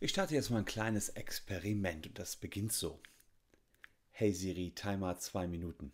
Ich starte jetzt mal ein kleines Experiment und das beginnt so. Hey Siri, Timer zwei Minuten.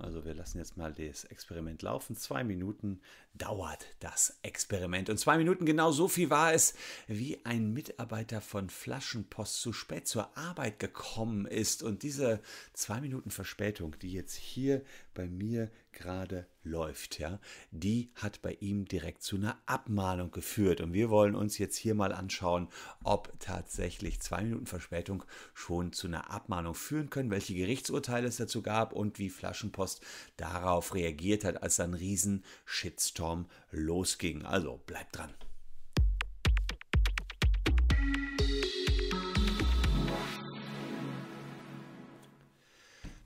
Also wir lassen jetzt mal das Experiment laufen. Zwei Minuten dauert das Experiment. Und zwei Minuten genau so viel war es, wie ein Mitarbeiter von Flaschenpost zu spät zur Arbeit gekommen ist. Und diese zwei Minuten Verspätung, die jetzt hier bei mir gerade läuft, ja, die hat bei ihm direkt zu einer Abmahnung geführt. Und wir wollen uns jetzt hier mal anschauen, ob tatsächlich zwei Minuten Verspätung schon zu einer Abmahnung führen können, welche Gerichtsurteile es dazu gab und wie Flaschenpost darauf reagiert hat, als ein riesen Shitstorm losging. Also bleibt dran.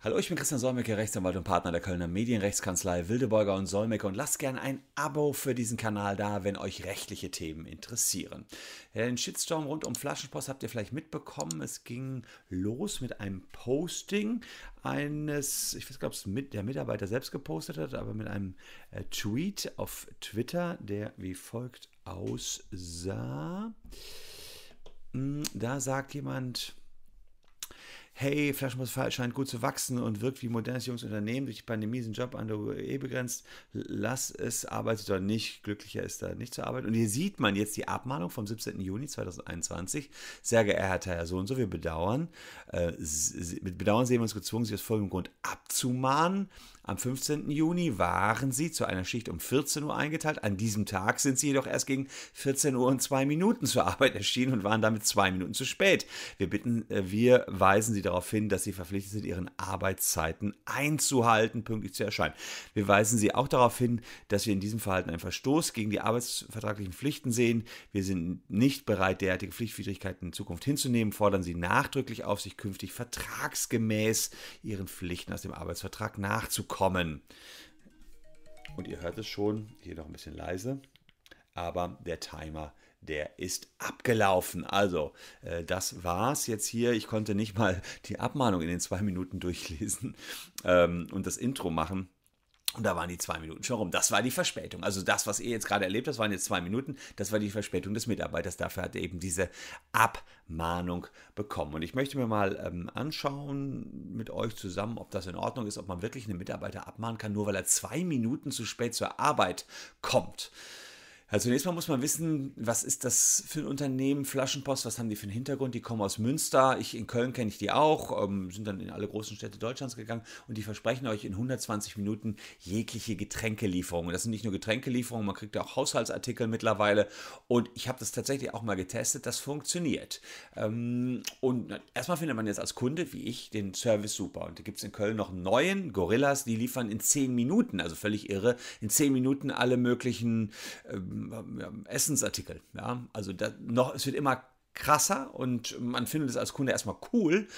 Hallo, ich bin Christian Solmecke, Rechtsanwalt und Partner der Kölner Medienrechtskanzlei Wildeborger und Solmecke und lasst gerne ein Abo für diesen Kanal da, wenn euch rechtliche Themen interessieren. Den Shitstorm rund um Flaschenpost habt ihr vielleicht mitbekommen. Es ging los mit einem Posting eines, ich weiß gar nicht, ob es der Mitarbeiter selbst gepostet hat, aber mit einem äh, Tweet auf Twitter, der wie folgt aussah. Hm, da sagt jemand, hey, Flaschenpost scheint gut zu wachsen und wirkt wie modernes junges Unternehmen. Durch die Pandemie sind Job an der UE begrenzt. Lass es, arbeitet oder nicht. Glücklicher ist da nicht zu arbeiten. Und hier sieht man jetzt die Abmahnung vom 17. Juni 2021. Sehr geehrter Herr so und so, wir bedauern. Äh, mit Bedauern sehen wir uns gezwungen, Sie aus folgendem Grund abzumahnen. Am 15. Juni waren sie zu einer Schicht um 14 Uhr eingeteilt. An diesem Tag sind sie jedoch erst gegen 14 Uhr und zwei Minuten zur Arbeit erschienen und waren damit zwei Minuten zu spät. Wir bitten, äh, wir weisen sie darauf hin, dass sie verpflichtet sind, ihren Arbeitszeiten einzuhalten, pünktlich zu erscheinen. Wir weisen sie auch darauf hin, dass wir in diesem Verhalten einen Verstoß gegen die arbeitsvertraglichen Pflichten sehen. Wir sind nicht bereit, derartige Pflichtwidrigkeiten in Zukunft hinzunehmen, fordern sie nachdrücklich auf, sich künftig vertragsgemäß ihren Pflichten aus dem Arbeitsvertrag nachzukommen kommen. Und ihr hört es schon, hier noch ein bisschen leise, aber der Timer, der ist abgelaufen. Also, äh, das war's jetzt hier. Ich konnte nicht mal die Abmahnung in den zwei Minuten durchlesen ähm, und das Intro machen. Und da waren die zwei Minuten schon rum. Das war die Verspätung. Also das, was ihr jetzt gerade erlebt habt, waren jetzt zwei Minuten. Das war die Verspätung des Mitarbeiters. Dafür hat er eben diese Abmahnung bekommen. Und ich möchte mir mal ähm, anschauen mit euch zusammen, ob das in Ordnung ist, ob man wirklich einen Mitarbeiter abmahnen kann, nur weil er zwei Minuten zu spät zur Arbeit kommt. Also zunächst mal muss man wissen, was ist das für ein Unternehmen, Flaschenpost, was haben die für einen Hintergrund? Die kommen aus Münster, ich in Köln kenne ich die auch, ähm, sind dann in alle großen Städte Deutschlands gegangen und die versprechen euch in 120 Minuten jegliche Getränkelieferungen. Das sind nicht nur Getränkelieferungen, man kriegt auch Haushaltsartikel mittlerweile und ich habe das tatsächlich auch mal getestet, das funktioniert. Ähm, und erstmal findet man jetzt als Kunde, wie ich, den Service super. Und da gibt es in Köln noch einen neuen, Gorillas, die liefern in 10 Minuten, also völlig irre, in 10 Minuten alle möglichen ähm, Essensartikel. Ja? Also noch, es wird immer krasser und man findet es als Kunde erstmal cool,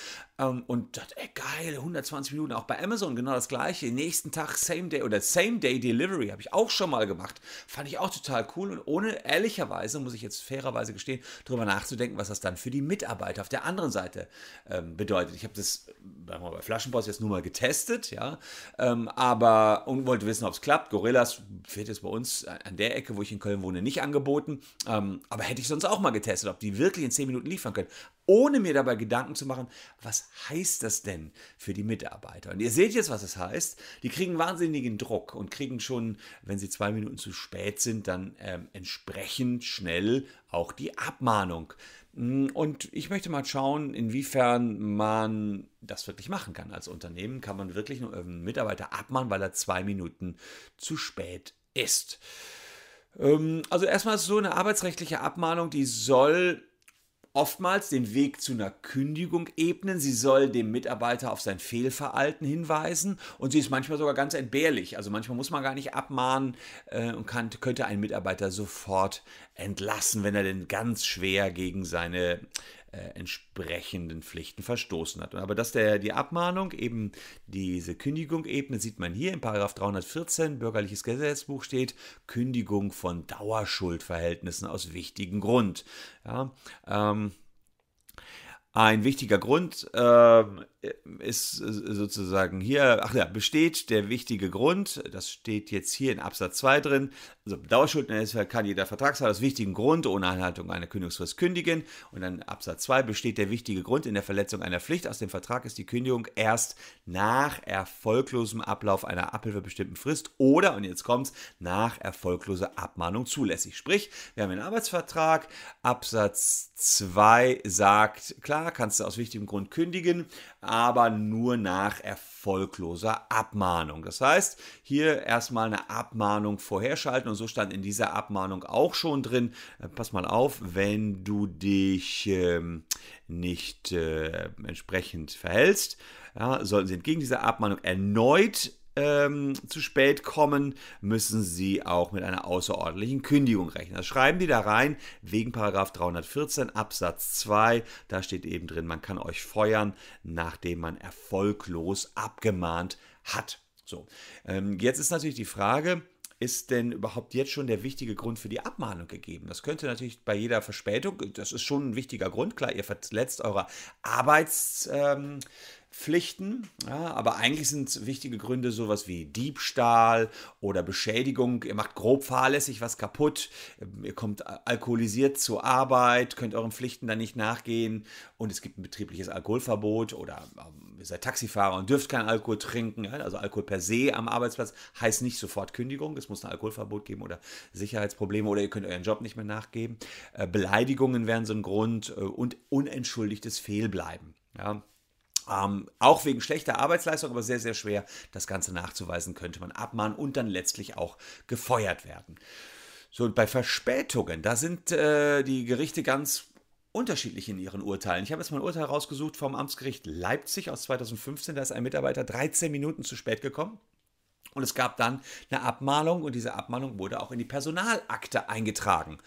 ähm, und dachte, ey, geil, 120 Minuten, auch bei Amazon genau das gleiche. Nächsten Tag Same Day oder Same Day Delivery habe ich auch schon mal gemacht. Fand ich auch total cool und ohne ehrlicherweise, muss ich jetzt fairerweise gestehen, darüber nachzudenken, was das dann für die Mitarbeiter auf der anderen Seite ähm, bedeutet. Ich habe das bei Flaschenpost jetzt nur mal getestet, ja, ähm, aber und wollte wissen, ob es klappt. Gorillas wird jetzt bei uns an der Ecke, wo ich in Köln wohne, nicht angeboten, ähm, aber hätte ich sonst auch mal getestet, ob die wirklich in 10 Minuten liefern können ohne mir dabei Gedanken zu machen, was heißt das denn für die Mitarbeiter? Und ihr seht jetzt, was es das heißt. Die kriegen wahnsinnigen Druck und kriegen schon, wenn sie zwei Minuten zu spät sind, dann ähm, entsprechend schnell auch die Abmahnung. Mm, und ich möchte mal schauen, inwiefern man das wirklich machen kann. Als Unternehmen kann man wirklich einen Mitarbeiter abmahnen, weil er zwei Minuten zu spät ist. Ähm, also erstmal so eine arbeitsrechtliche Abmahnung, die soll oftmals den Weg zu einer Kündigung ebnen. Sie soll dem Mitarbeiter auf sein Fehlverhalten hinweisen und sie ist manchmal sogar ganz entbehrlich. Also manchmal muss man gar nicht abmahnen äh, und kann, könnte einen Mitarbeiter sofort entlassen, wenn er denn ganz schwer gegen seine äh, entsprechenden Pflichten verstoßen hat. Aber dass der, die Abmahnung eben diese Kündigung ebnet, sieht man hier in Paragraph 314 Bürgerliches Gesetzbuch steht Kündigung von Dauerschuldverhältnissen aus wichtigem Grund. Ja, ähm, ein wichtiger Grund äh, ist sozusagen hier, ach ja, besteht der wichtige Grund, das steht jetzt hier in Absatz 2 drin, also Dauerschuldner kann jeder Vertragshaber aus wichtigen Grund ohne Einhaltung einer Kündigungsfrist kündigen und dann Absatz 2 besteht der wichtige Grund in der Verletzung einer Pflicht aus dem Vertrag ist die Kündigung erst nach erfolglosem Ablauf einer abhilfebestimmten Frist oder, und jetzt kommt's, nach erfolgloser Abmahnung zulässig. Sprich, wir haben einen Arbeitsvertrag, Absatz 2 sagt, klar, kannst du aus wichtigem Grund kündigen, aber nur nach erfolgloser Abmahnung. Das heißt, hier erstmal eine Abmahnung vorherschalten und so stand in dieser Abmahnung auch schon drin, äh, pass mal auf, wenn du dich ähm, nicht äh, entsprechend verhältst, sollten sie entgegen dieser Abmahnung erneut ähm, zu spät kommen, müssen Sie auch mit einer außerordentlichen Kündigung rechnen. Das schreiben die da rein wegen Paragraph 314 Absatz 2. Da steht eben drin, man kann euch feuern, nachdem man erfolglos abgemahnt hat. So, ähm, jetzt ist natürlich die Frage, ist denn überhaupt jetzt schon der wichtige Grund für die Abmahnung gegeben? Das könnte natürlich bei jeder Verspätung, das ist schon ein wichtiger Grund, klar, ihr verletzt eure Arbeits... Ähm, Pflichten, ja, aber eigentlich sind wichtige Gründe sowas wie Diebstahl oder Beschädigung. Ihr macht grob fahrlässig was kaputt, ihr kommt alkoholisiert zur Arbeit, könnt euren Pflichten dann nicht nachgehen und es gibt ein betriebliches Alkoholverbot oder ähm, ihr seid Taxifahrer und dürft keinen Alkohol trinken. Also Alkohol per se am Arbeitsplatz heißt nicht sofort Kündigung. Es muss ein Alkoholverbot geben oder Sicherheitsprobleme oder ihr könnt euren Job nicht mehr nachgeben. Äh, Beleidigungen wären so ein Grund äh, und unentschuldigtes Fehlbleiben. Ja, ähm, auch wegen schlechter Arbeitsleistung, aber sehr, sehr schwer, das Ganze nachzuweisen, könnte man abmahnen und dann letztlich auch gefeuert werden. So, und bei Verspätungen, da sind äh, die Gerichte ganz unterschiedlich in ihren Urteilen. Ich habe jetzt mal ein Urteil rausgesucht vom Amtsgericht Leipzig aus 2015. Da ist ein Mitarbeiter 13 Minuten zu spät gekommen. Und es gab dann eine Abmahnung und diese Abmahnung wurde auch in die Personalakte eingetragen.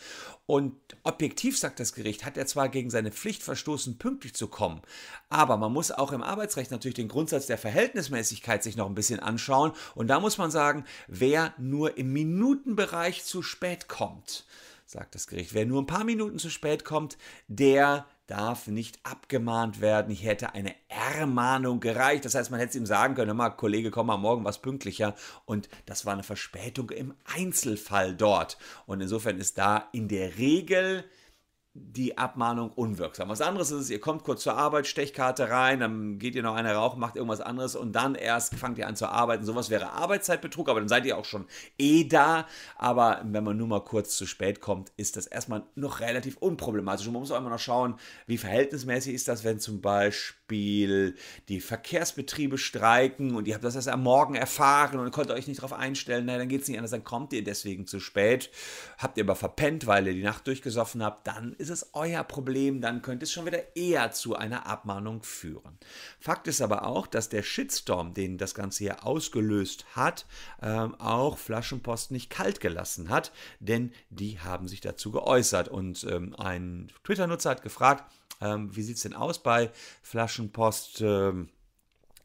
Und objektiv, sagt das Gericht, hat er zwar gegen seine Pflicht verstoßen, pünktlich zu kommen, aber man muss auch im Arbeitsrecht natürlich den Grundsatz der Verhältnismäßigkeit sich noch ein bisschen anschauen. Und da muss man sagen, wer nur im Minutenbereich zu spät kommt, sagt das Gericht, wer nur ein paar Minuten zu spät kommt, der darf nicht abgemahnt werden. Ich hätte eine Ermahnung gereicht. Das heißt, man hätte es ihm sagen können, mal, Kollege, komm mal morgen was pünktlicher. Und das war eine Verspätung im Einzelfall dort. Und insofern ist da in der Regel die Abmahnung unwirksam. Was anderes ist es, ihr kommt kurz zur Arbeit, Stechkarte rein, dann geht ihr noch eine rauchen, macht irgendwas anderes und dann erst fangt ihr an zu arbeiten. Sowas wäre Arbeitszeitbetrug, aber dann seid ihr auch schon eh da. Aber wenn man nur mal kurz zu spät kommt, ist das erstmal noch relativ unproblematisch. Und man muss auch immer noch schauen, wie verhältnismäßig ist das, wenn zum Beispiel die Verkehrsbetriebe streiken und ihr habt das erst am Morgen erfahren und konntet euch nicht darauf einstellen, na, dann geht es nicht anders, dann kommt ihr deswegen zu spät. Habt ihr aber verpennt, weil ihr die Nacht durchgesoffen habt, dann ist es euer Problem, dann könnte es schon wieder eher zu einer Abmahnung führen. Fakt ist aber auch, dass der Shitstorm, den das Ganze hier ausgelöst hat, ähm, auch Flaschenpost nicht kalt gelassen hat, denn die haben sich dazu geäußert. Und ähm, ein Twitter-Nutzer hat gefragt, ähm, wie sieht es denn aus bei Flaschenpost? Ähm,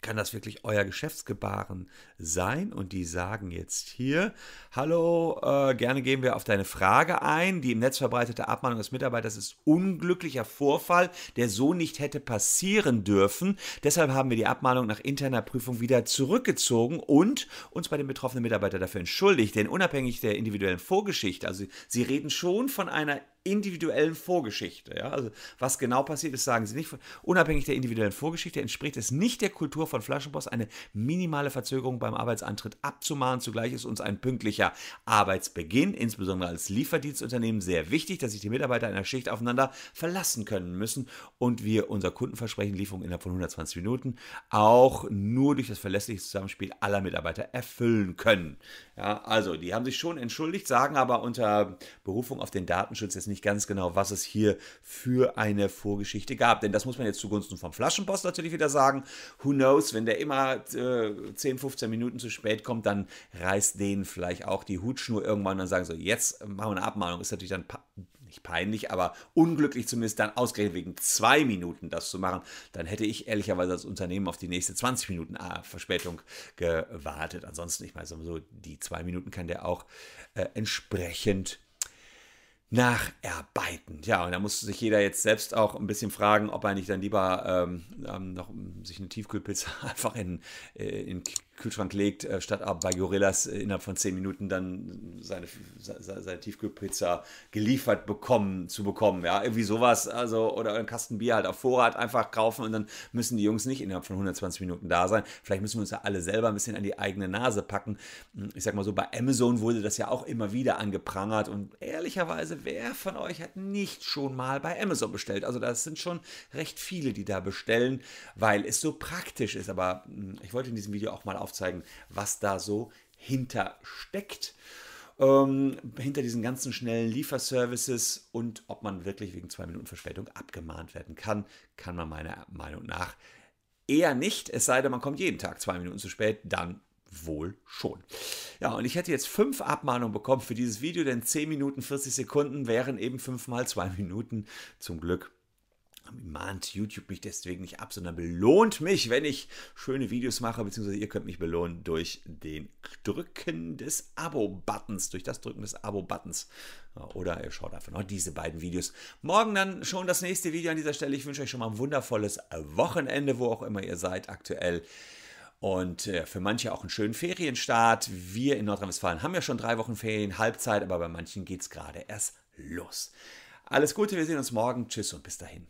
kann das wirklich euer Geschäftsgebaren sein? Und die sagen jetzt hier, hallo, äh, gerne gehen wir auf deine Frage ein. Die im Netz verbreitete Abmahnung des Mitarbeiters ist unglücklicher Vorfall, der so nicht hätte passieren dürfen. Deshalb haben wir die Abmahnung nach interner Prüfung wieder zurückgezogen und uns bei dem betroffenen Mitarbeiter dafür entschuldigt. Denn unabhängig der individuellen Vorgeschichte, also sie reden schon von einer individuellen Vorgeschichte. Ja? Also was genau passiert ist, sagen sie nicht. Unabhängig der individuellen Vorgeschichte entspricht es nicht der Kultur von Flaschenpost, eine minimale Verzögerung beim Arbeitsantritt abzumahnen. Zugleich ist uns ein pünktlicher Arbeitsbeginn, insbesondere als Lieferdienstunternehmen, sehr wichtig, dass sich die Mitarbeiter einer Schicht aufeinander verlassen können müssen und wir unser Kundenversprechen Lieferung innerhalb von 120 Minuten auch nur durch das verlässliche Zusammenspiel aller Mitarbeiter erfüllen können. Ja, also die haben sich schon entschuldigt, sagen aber unter Berufung auf den Datenschutz jetzt nicht ganz genau, was es hier für eine Vorgeschichte gab. Denn das muss man jetzt zugunsten vom Flaschenpost natürlich wieder sagen. Who knows, wenn der immer äh, 10, 15 Minuten zu spät kommt, dann reißt denen vielleicht auch die Hutschnur irgendwann und dann sagen so, jetzt machen wir eine Abmahnung. Ist natürlich dann nicht peinlich, aber unglücklich zumindest dann ausgerechnet wegen zwei Minuten das zu machen, dann hätte ich ehrlicherweise als Unternehmen auf die nächste 20 Minuten ah, Verspätung gewartet. Ansonsten, ich meine so, die zwei Minuten kann der auch äh, entsprechend nacharbeiten. Ja, und da muss sich jeder jetzt selbst auch ein bisschen fragen, ob er nicht dann lieber ähm, ähm noch sich eine Tiefkühlpizza einfach in, äh, in Kühlschrank legt, äh, statt aber bei Gorillas äh, innerhalb von 10 Minuten dann seine, seine Tiefkühlpizza geliefert bekommen, zu bekommen. Ja, irgendwie sowas, also, oder ein Kasten Bier halt auf Vorrat einfach kaufen und dann müssen die Jungs nicht innerhalb von 120 Minuten da sein. Vielleicht müssen wir uns ja alle selber ein bisschen an die eigene Nase packen. Ich sag mal so, bei Amazon wurde das ja auch immer wieder angeprangert und ehrlicherweise, wer von euch hat nicht schon mal bei Amazon bestellt? Also, das sind schon recht viele, die da bestellen, weil es so praktisch ist. Aber hm, ich wollte in diesem Video auch mal auf aufzeigen, was da so hintersteckt. Ähm, hinter diesen ganzen schnellen Lieferservices und ob man wirklich wegen zwei Minuten Verspätung abgemahnt werden kann, kann man meiner Meinung nach eher nicht, es sei denn, man kommt jeden Tag zwei Minuten zu spät, dann wohl schon. Ja, und ich hätte jetzt fünf Abmahnungen bekommen für dieses Video, denn 10 Minuten 40 Sekunden wären eben fünf mal zwei Minuten. Zum Glück mahnt YouTube mich deswegen nicht ab, sondern belohnt mich, wenn ich schöne Videos mache, beziehungsweise ihr könnt mich belohnen durch den Drücken des Abo-Buttons, durch das Drücken des Abo-Buttons. Oder ihr schaut einfach noch diese beiden Videos. Morgen dann schon das nächste Video an dieser Stelle. Ich wünsche euch schon mal ein wundervolles Wochenende, wo auch immer ihr seid aktuell. Und äh, für manche auch einen schönen Ferienstart. Wir in Nordrhein-Westfalen haben ja schon drei Wochen Ferien, Halbzeit, aber bei manchen geht es gerade erst los. Alles Gute, wir sehen uns morgen. Tschüss und bis dahin.